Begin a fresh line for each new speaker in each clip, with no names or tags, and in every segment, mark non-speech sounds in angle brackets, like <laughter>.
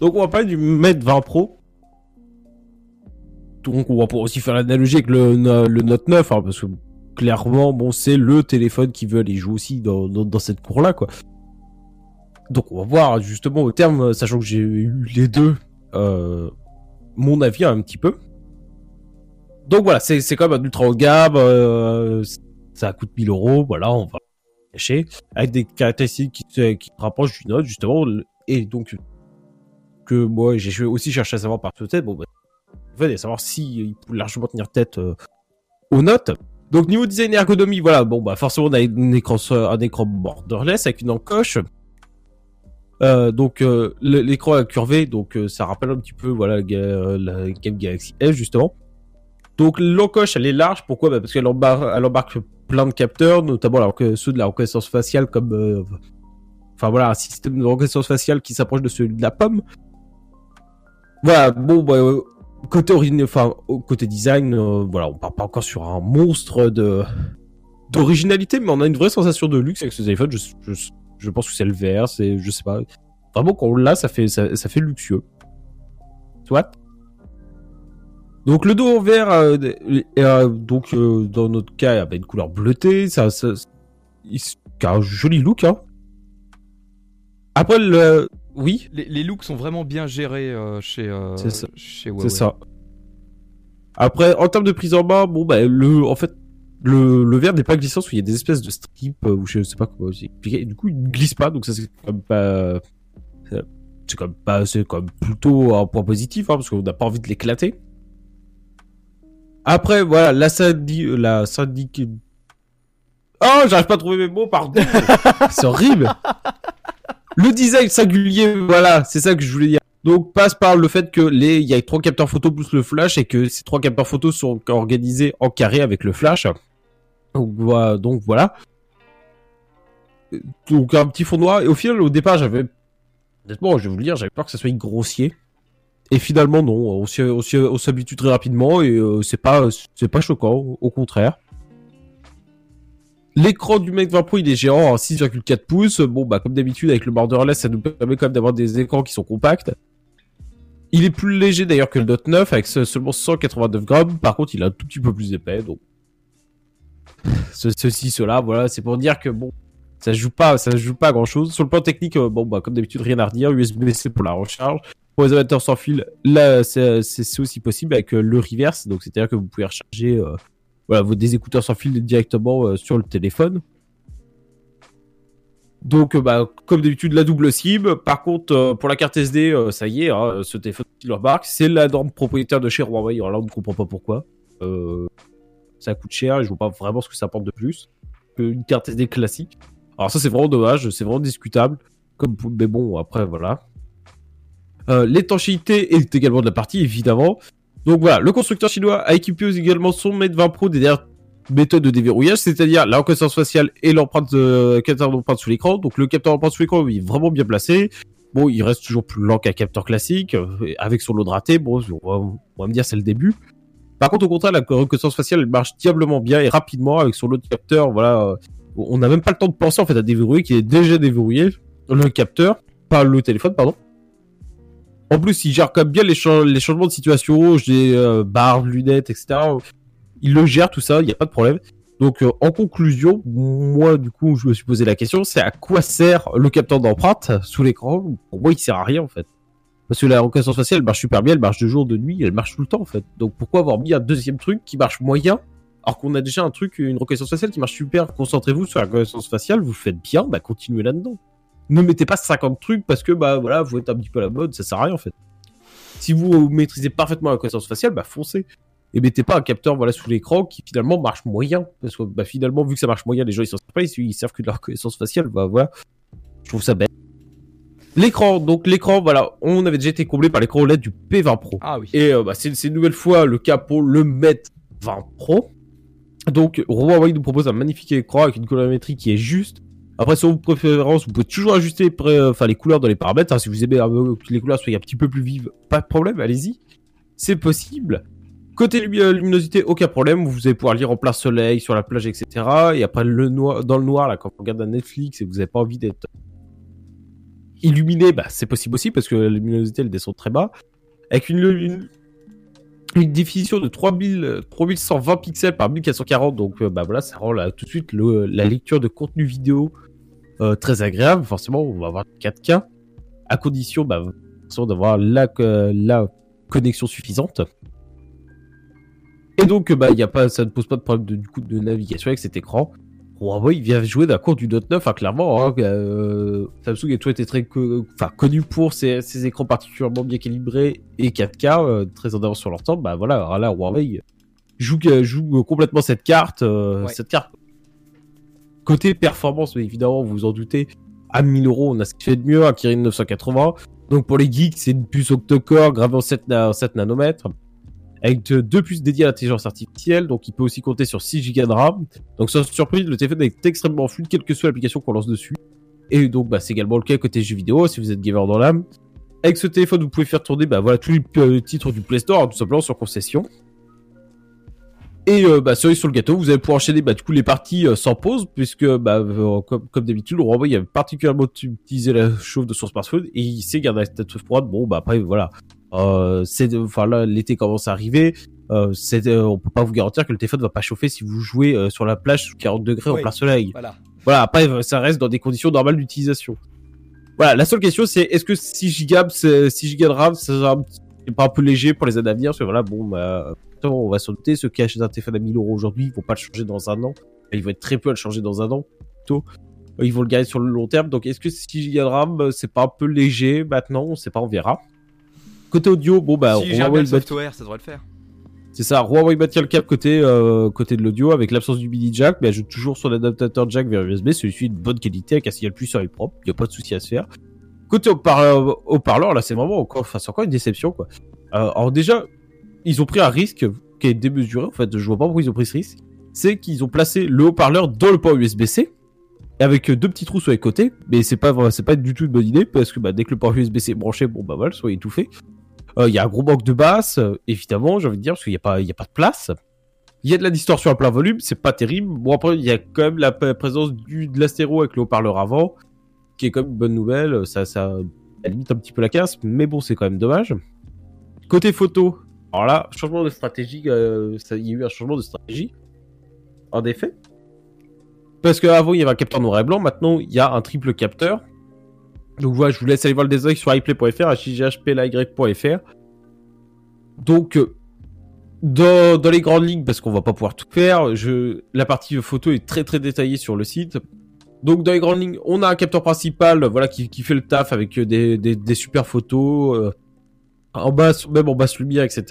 Donc on va parler du Mate 20 Pro. Donc on va pouvoir aussi faire l'analogie avec le, le Note 9, hein, parce que clairement, bon, c'est le téléphone qui veut aller jouer aussi dans, dans, cette cour-là, quoi. Donc on va voir justement au terme, sachant que j'ai eu les deux, euh, mon avis un petit peu. Donc voilà, c'est quand même un ultra haut gamme, euh, ça coûte 1000 euros, voilà, on va cacher, avec des caractéristiques qui, qui rapprochent du Note justement, et donc que moi j'ai aussi cherché à savoir par tête, bon bah, en fait, savoir si il peut largement tenir tête euh, aux notes. Donc niveau design ergonomie, voilà, bon bah forcément on a un écran, un écran borderless avec une encoche. Euh, donc euh, l'écran est donc euh, ça rappelle un petit peu voilà la Game Galaxy S justement. Donc l'encoche elle est large, pourquoi? Bah, Parce qu'elle embarque, elle embarque plein de capteurs, notamment alors que ceux de la reconnaissance faciale comme... Enfin voilà, un système de reconnaissance faciale qui s'approche de celui de la pomme. Voilà, bon bah côté enfin côté design, euh, voilà, on part pas encore sur un monstre de d'originalité, mais on a une vraie sensation de luxe avec ce téléphone. Je, je, je pense que c'est le vert, c'est, je sais pas. Vraiment, quand on l'a, ça fait, ça, ça, fait luxueux. Soit. Donc le dos en vert, euh, euh, donc dans notre cas, il y a une couleur bleutée, ça, ça, il, a un joli look. Hein. Après le, oui.
Les, looks sont vraiment bien gérés euh, chez, euh, chez Huawei.
C'est ça. Après, en termes de prise en main, bon, bah, le, en fait, le, le verre n'est pas glissant, parce qu'il y a des espèces de strips, euh, ou je sais pas comment expliquer. Du coup, il ne glisse pas, donc ça, c'est comme pas, c'est comme pas, c'est comme plutôt un point positif, hein, parce qu'on n'a pas envie de l'éclater. Après, voilà, la syndic, la syndic... Oh, j'arrive pas à trouver mes mots, pardon. <laughs> c'est horrible. Le design singulier, voilà, c'est ça que je voulais dire. Donc passe par le fait que les, il y a trois capteurs photo plus le flash et que ces trois capteurs photo sont organisés en carré avec le flash. Donc voilà. Donc, voilà. donc un petit fond noir. Et au final, au départ, j'avais, honnêtement, je vais vous le dire, j'avais peur que ça soit grossier. Et finalement, non. On s'habitue très rapidement et euh, c'est pas, c'est pas choquant. Au contraire. L'écran du Mac 20 Pro, il est géant à 6,4 pouces. Bon, bah, comme d'habitude, avec le borderless, ça nous permet quand même d'avoir des écrans qui sont compacts. Il est plus léger d'ailleurs que le Note 9 avec seulement 189 grammes. Par contre, il est un tout petit peu plus épais. Donc, ceci, cela, voilà, c'est pour dire que bon, ça joue pas, ça joue pas grand chose. Sur le plan technique, euh, bon, bah, comme d'habitude, rien à redire. USB-C pour la recharge. Pour les amateurs sans fil, là, c'est aussi possible avec euh, le reverse. Donc, c'est-à-dire que vous pouvez recharger euh, voilà, vos des écouteurs sans fil directement euh, sur le téléphone. Donc, euh, bah, comme d'habitude, la double SIM. Par contre, euh, pour la carte SD, ça y est, hein, ce téléphone qui leur marque, c'est la norme propriétaire de chez Huawei. Alors là, on ne comprend pas pourquoi. ça coûte cher et je vois pas vraiment ce que ça apporte de plus qu'une carte SD classique. Alors ça, c'est vraiment dommage, c'est vraiment discutable. Comme, mais bon, après, voilà. L'étanchéité est également de la partie, évidemment. Donc voilà, le constructeur chinois a équipé également son Mate 20 Pro des dernières méthodes de déverrouillage, c'est-à-dire la reconnaissance faciale et l'empreinte euh, capteur d'empreinte sous l'écran. Donc le capteur d'empreinte sous l'écran, il est vraiment bien placé. Bon, il reste toujours plus lent qu'un capteur classique, euh, avec son lot de raté. Bon, on va, me dire c'est le début. Par contre, au contraire, la reconnaissance faciale elle marche diablement bien et rapidement avec son lot de capteurs. Voilà, euh, on n'a même pas le temps de penser en fait à déverrouiller, qui est déjà déverrouillé le capteur, pas le téléphone, pardon. En plus, il gère quand même bien les, changements de situation, j'ai euh, barres, lunettes, etc. Il le gère tout ça, il n'y a pas de problème. Donc, euh, en conclusion, moi, du coup, je me suis posé la question, c'est à quoi sert le capteur d'empreinte sous l'écran? Pour moi, il sert à rien, en fait. Parce que la reconnaissance faciale, marche super bien, elle marche de jour, de nuit, elle marche tout le temps, en fait. Donc, pourquoi avoir mis un deuxième truc qui marche moyen alors qu'on a déjà un truc, une reconnaissance faciale qui marche super? Concentrez-vous sur la reconnaissance faciale, vous faites bien, bah continuez là-dedans ne mettez pas 50 trucs parce que bah voilà, vous êtes un petit peu à la mode, ça sert à rien en fait. Si vous maîtrisez parfaitement la reconnaissance faciale, bah foncez. Et mettez pas un capteur voilà sous l'écran qui finalement marche moyen parce que bah finalement vu que ça marche moyen, les gens ils sont sympas, ils, servent que de la reconnaissance faciale, bah voilà. Je trouve ça bête. L'écran, donc l'écran, voilà, on avait déjà été comblé par l'écran OLED du P20 Pro.
Ah oui.
Et euh, bah, c'est une nouvelle fois le cas pour le Mate 20 Pro. Donc Huawei nous propose un magnifique écran avec une colorimétrie qui est juste, après, sur vos préférences, vous pouvez toujours ajuster enfin, les couleurs dans les paramètres. Hein. Si vous aimez que les couleurs soient un petit peu plus vives, pas de problème, allez-y. C'est possible. Côté euh, luminosité, aucun problème. Vous allez pouvoir lire en plein soleil, sur la plage, etc. Et après, le noir, dans le noir, là, quand vous regardez un Netflix et que vous n'avez pas envie d'être illuminé, bah, c'est possible aussi parce que la luminosité elle descend très bas. Avec une, une, définition de 3000, 3120 pixels par 1440, donc bah voilà, ça rend là, tout de suite la lecture de contenu vidéo très agréable. Forcément, on va avoir 4K à condition bah, d'avoir la, la connexion suffisante. Et donc, bah, y a pas, ça ne pose pas de problème de, du coup, de navigation avec cet écran. Huawei il vient jouer d'un cours du Note 9, hein, clairement. Hein, euh, Samsung a toujours été très connu pour ses, écrans particulièrement bien calibrés et 4K, euh, très en avance sur leur temps. Bah voilà, là, Huawei joue, joue complètement cette carte. Euh, cette carte. Côté performance, mais évidemment, vous vous en doutez, à 1000 euros, on a ce qui fait de mieux, un Kirin 980. Donc pour les geeks, c'est une puce octa-core gravée en 7, 7 nanomètres avec deux puces dédiées à l'intelligence artificielle, donc il peut aussi compter sur 6 Go de RAM. Donc sans surprise, le téléphone est extrêmement fluide, quelle que soit l'application qu'on lance dessus. Et donc bah, c'est également le cas côté jeux vidéo, si vous êtes gamer dans l'âme. Avec ce téléphone, vous pouvez faire tourner bah, voilà, tous les euh, titres du Play Store, hein, tout simplement sur concession. Et euh, bah, cerise sur le gâteau, vous allez pouvoir enchaîner bah, du coup les parties euh, sans pause, puisque bah, euh, comme, comme d'habitude, le robot il a particulièrement utilisé la chauffe de son smartphone et il sait garder la tête froide. Bon bah après voilà, euh, c'est enfin là l'été commence à arriver. Euh, c'est, on peut pas vous garantir que le téléphone va pas chauffer si vous jouez sur la plage sous 40 degrés en plein soleil. Voilà. Voilà. Après, ça reste dans des conditions normales d'utilisation. Voilà. La seule question, c'est est-ce que 6 Go, 6 Go de RAM, c'est pas un peu léger pour les années à venir Parce que voilà, bon, bah, on va s'en douter. Ceux qui achètent un téléphone à 1000 euros aujourd'hui, ils vont pas le changer dans un an. Ils vont être très peu à le changer dans un an. Plutôt, ils vont le garder sur le long terme. Donc, est-ce que 6 Go de RAM, c'est pas un peu léger maintenant? On sait pas, on verra. Côté audio, bon bah,
si Huawei le software, ça devrait le faire.
C'est ça, Huawei maintient le cap côté, euh, côté de l'audio avec l'absence du mini jack, mais ajoute toujours son adaptateur jack vers USB, celui-ci de bonne qualité avec un signal puissant et propre, il n'y a pas de souci à se faire. Côté haut-parleur, là c'est vraiment encore, encore une déception quoi. Euh, alors déjà, ils ont pris un risque qui est démesuré en fait, je vois pas pourquoi ils ont pris ce risque. C'est qu'ils ont placé le haut-parleur dans le port USB-C avec deux petits trous sur les côtés, mais c'est pas pas du tout une bonne idée parce que bah, dès que le port USB-C est branché, bon bah voilà, soit étouffé. Euh, il y a un gros manque de basse, euh, évidemment, j'ai envie de dire, parce qu'il n'y a, pas, a pas de place. Il y a de la distorsion à plein volume, c'est pas terrible. Bon, après, il y a quand même la présence du, de l'astéro avec le haut-parleur avant, qui est quand même une bonne nouvelle. Ça, ça limite un petit peu la casse, mais bon, c'est quand même dommage. Côté photo, alors là, changement de stratégie, euh, il y a eu un changement de stratégie, en effet. Parce qu'avant, il y avait un capteur noir et blanc, maintenant, il y a un triple capteur. Donc voilà, je vous laisse aller voir le design sur iPlay.fr, hghply.fr. Donc, euh, dans, les grandes lignes, parce qu'on va pas pouvoir tout faire, je, la partie photo est très très détaillée sur le site. Donc dans les grandes lignes, on a un capteur principal, voilà, qui, fait le taf avec des, des, super photos, euh, en basse, même en basse lumière, etc.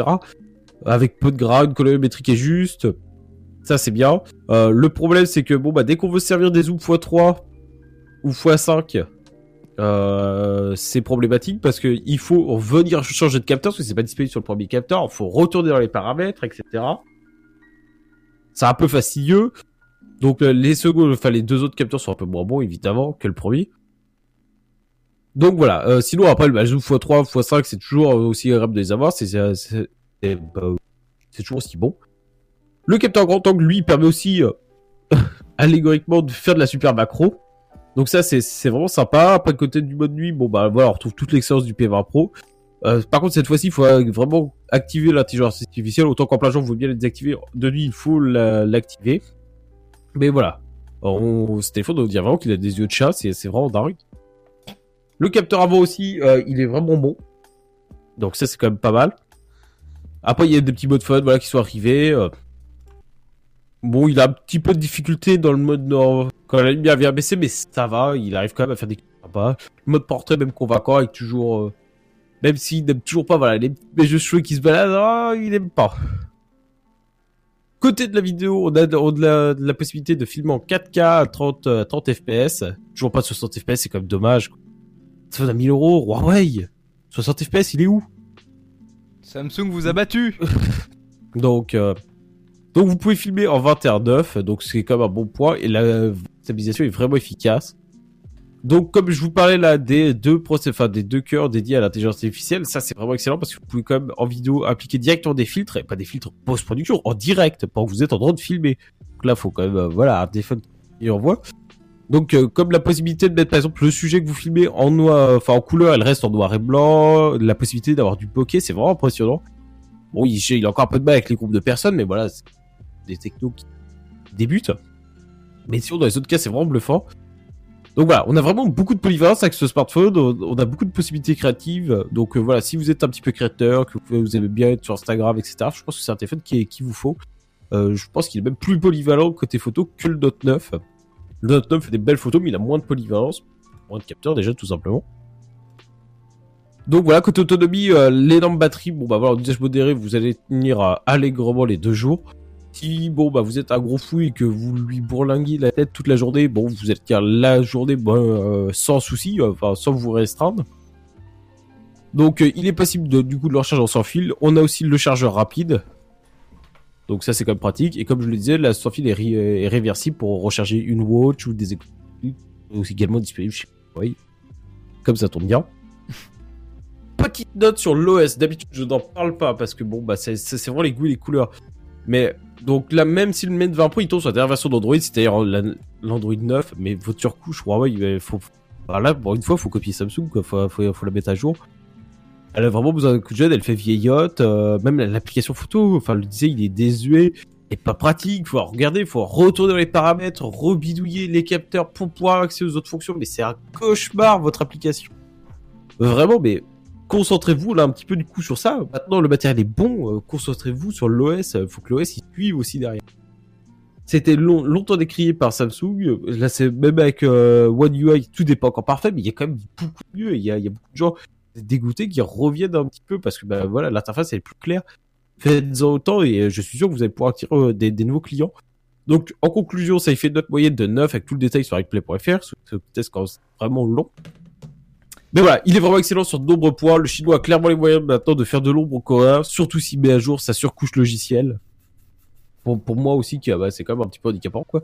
Avec peu de gras, une colorimétrie qui est juste. Ça c'est bien. Euh, le problème c'est que bon bah dès qu'on veut servir des zooms x3 ou x5, euh, c'est problématique parce que il faut revenir changer de capteur parce que c'est pas disponible sur le premier capteur. Il faut retourner dans les paramètres, etc. C'est un peu fastidieux. Donc euh, les secondes, enfin les deux autres capteurs sont un peu moins bons évidemment que le premier. Donc voilà. Euh, sinon après le zoom x3, x5 c'est toujours aussi agréable de les avoir. C'est bah, c'est toujours aussi bon. Le capteur grand angle lui permet aussi <laughs> allégoriquement de faire de la super macro. Donc ça, c'est vraiment sympa. Après, côté du mode nuit, bon bah voilà, on retrouve toute l'excellence du P20 Pro. Euh, par contre, cette fois-ci, il faut vraiment activer l'intelligence artificielle. Autant qu'en plein jour, vous bien la désactiver. De nuit, il faut l'activer. Mais voilà. On, ce téléphone, on dire vraiment qu'il a des yeux de chat. C'est vraiment dingue. Le capteur avant aussi, euh, il est vraiment bon. Donc ça, c'est quand même pas mal. Après, il y a des petits modes fun voilà, qui sont arrivés. Euh. Bon, il a un petit peu de difficulté dans le mode nord quand la lumière vient baisser, mais ça va, il arrive quand même à faire des sympas. Le mode portrait, même convaincant, avec toujours, euh, même s'il n'aime toujours pas, voilà, les, les jeux cheveux qui se baladent, oh, il n'aime pas. Côté de la vidéo, on a, de, la, possibilité de filmer en 4K à 30, 30 FPS. Toujours pas 60 FPS, c'est quand même dommage. Ça fait 1000 euros, Huawei 60 FPS, il est où?
Samsung vous a battu <laughs>
Donc, euh, donc vous pouvez filmer en 21.9, donc c'est quand même un bon point, et la stabilisation est vraiment efficace. Donc comme je vous parlais là des deux procès, enfin des deux cœurs dédiés à l'intelligence artificielle, ça c'est vraiment excellent parce que vous pouvez quand même en vidéo appliquer directement des filtres, et pas des filtres post-production, en direct, pendant que vous êtes en train de filmer. Donc là, faut quand même, euh, voilà, un téléphone qui envoie. Donc, euh, comme la possibilité de mettre par exemple le sujet que vous filmez en noir, enfin en couleur, elle reste en noir et blanc, la possibilité d'avoir du bokeh, c'est vraiment impressionnant. Bon, il, il a encore un peu de mal avec les groupes de personnes, mais voilà, c'est des technos qui débutent. Mais sinon, dans les autres cas, c'est vraiment bluffant. Donc voilà, on a vraiment beaucoup de polyvalence avec ce smartphone, on a beaucoup de possibilités créatives. Donc euh, voilà, si vous êtes un petit peu créateur, que vous aimez bien être sur Instagram, etc., je pense que c'est un téléphone qui, vous faut. Euh, je pense qu'il est même plus polyvalent côté photo que le Note 9. Le Note 9 fait des belles photos, mais il a moins de polyvalence, moins de capteurs déjà, tout simplement. Donc voilà, côté autonomie, euh, l'énorme batterie, bon bah voilà, en usage modéré, vous allez tenir allègrement les deux jours. Bon bah vous êtes un gros fou et que vous lui bourlinguez la tête toute la journée, bon vous êtes la journée euh, sans souci, enfin sans vous restreindre. Donc il est possible de, du coup de le recharger en sans fil. On a aussi le chargeur rapide, donc ça c'est quand même pratique. Et comme je le disais, la sans fil est, réversible pour recharger une watch ou des. Aussi également disponible chez oui. Comme ça tombe bien. <laughs> Petite note sur l'OS. D'habitude je n'en parle pas parce que bon bah c'est vraiment les goûts et les couleurs. Mais donc là même si le Mate 20 Pro il tombe sur la dernière version d'Android, c'est-à-dire l'Android 9, mais votre surcouche Huawei il faut, voilà, pour une fois faut copier Samsung quoi, faut, faut, la mettre à jour elle a vraiment besoin d'un coup de jeune, elle fait vieillotte, euh, même l'application photo, enfin le disait, il est désuet et pas pratique, faut regarder, faut retourner dans les paramètres, rebidouiller les capteurs pour pouvoir accéder aux autres fonctions, mais c'est un cauchemar votre application. Vraiment, mais concentrez-vous là un petit peu du coup sur ça. Maintenant le matériel est bon, euh, concentrez-vous sur l'OS, il faut que l'OS il suive aussi derrière. C'était longtemps décrié par Samsung. Là, c'est même avec euh, One UI, tout n'est pas encore parfait, mais il y a quand même beaucoup mieux. Il y a, y beaucoup de gens dégoûté qui reviennent un petit peu parce que bah, voilà l'interface est plus claire. Faites-en autant et euh, je suis sûr que vous allez pouvoir attirer euh, des, nouveaux clients. Donc en conclusion, ça fait une note moyenne de 9 avec tout le détail sur replay.fr. Ce test quand vraiment long. Mais voilà, il est vraiment excellent sur de nombreux points. Le chinois a clairement les moyens maintenant de faire de l'ombre au Coréen, surtout s'il met à jour sa surcouche logicielle. Pour, pour moi aussi, qui bah, c'est quand même un petit peu handicapant, quoi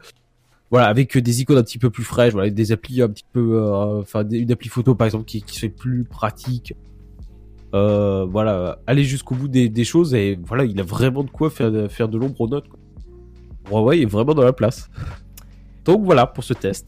voilà, avec des icônes un petit peu plus fraîches, voilà, des applis un petit peu, euh, enfin, une appli photo par exemple qui, qui se fait plus pratique. Euh, voilà, aller jusqu'au bout des, choses et voilà, il a vraiment de quoi faire, faire de l'ombre aux notes. Huawei est vraiment dans la place. Donc voilà pour ce test.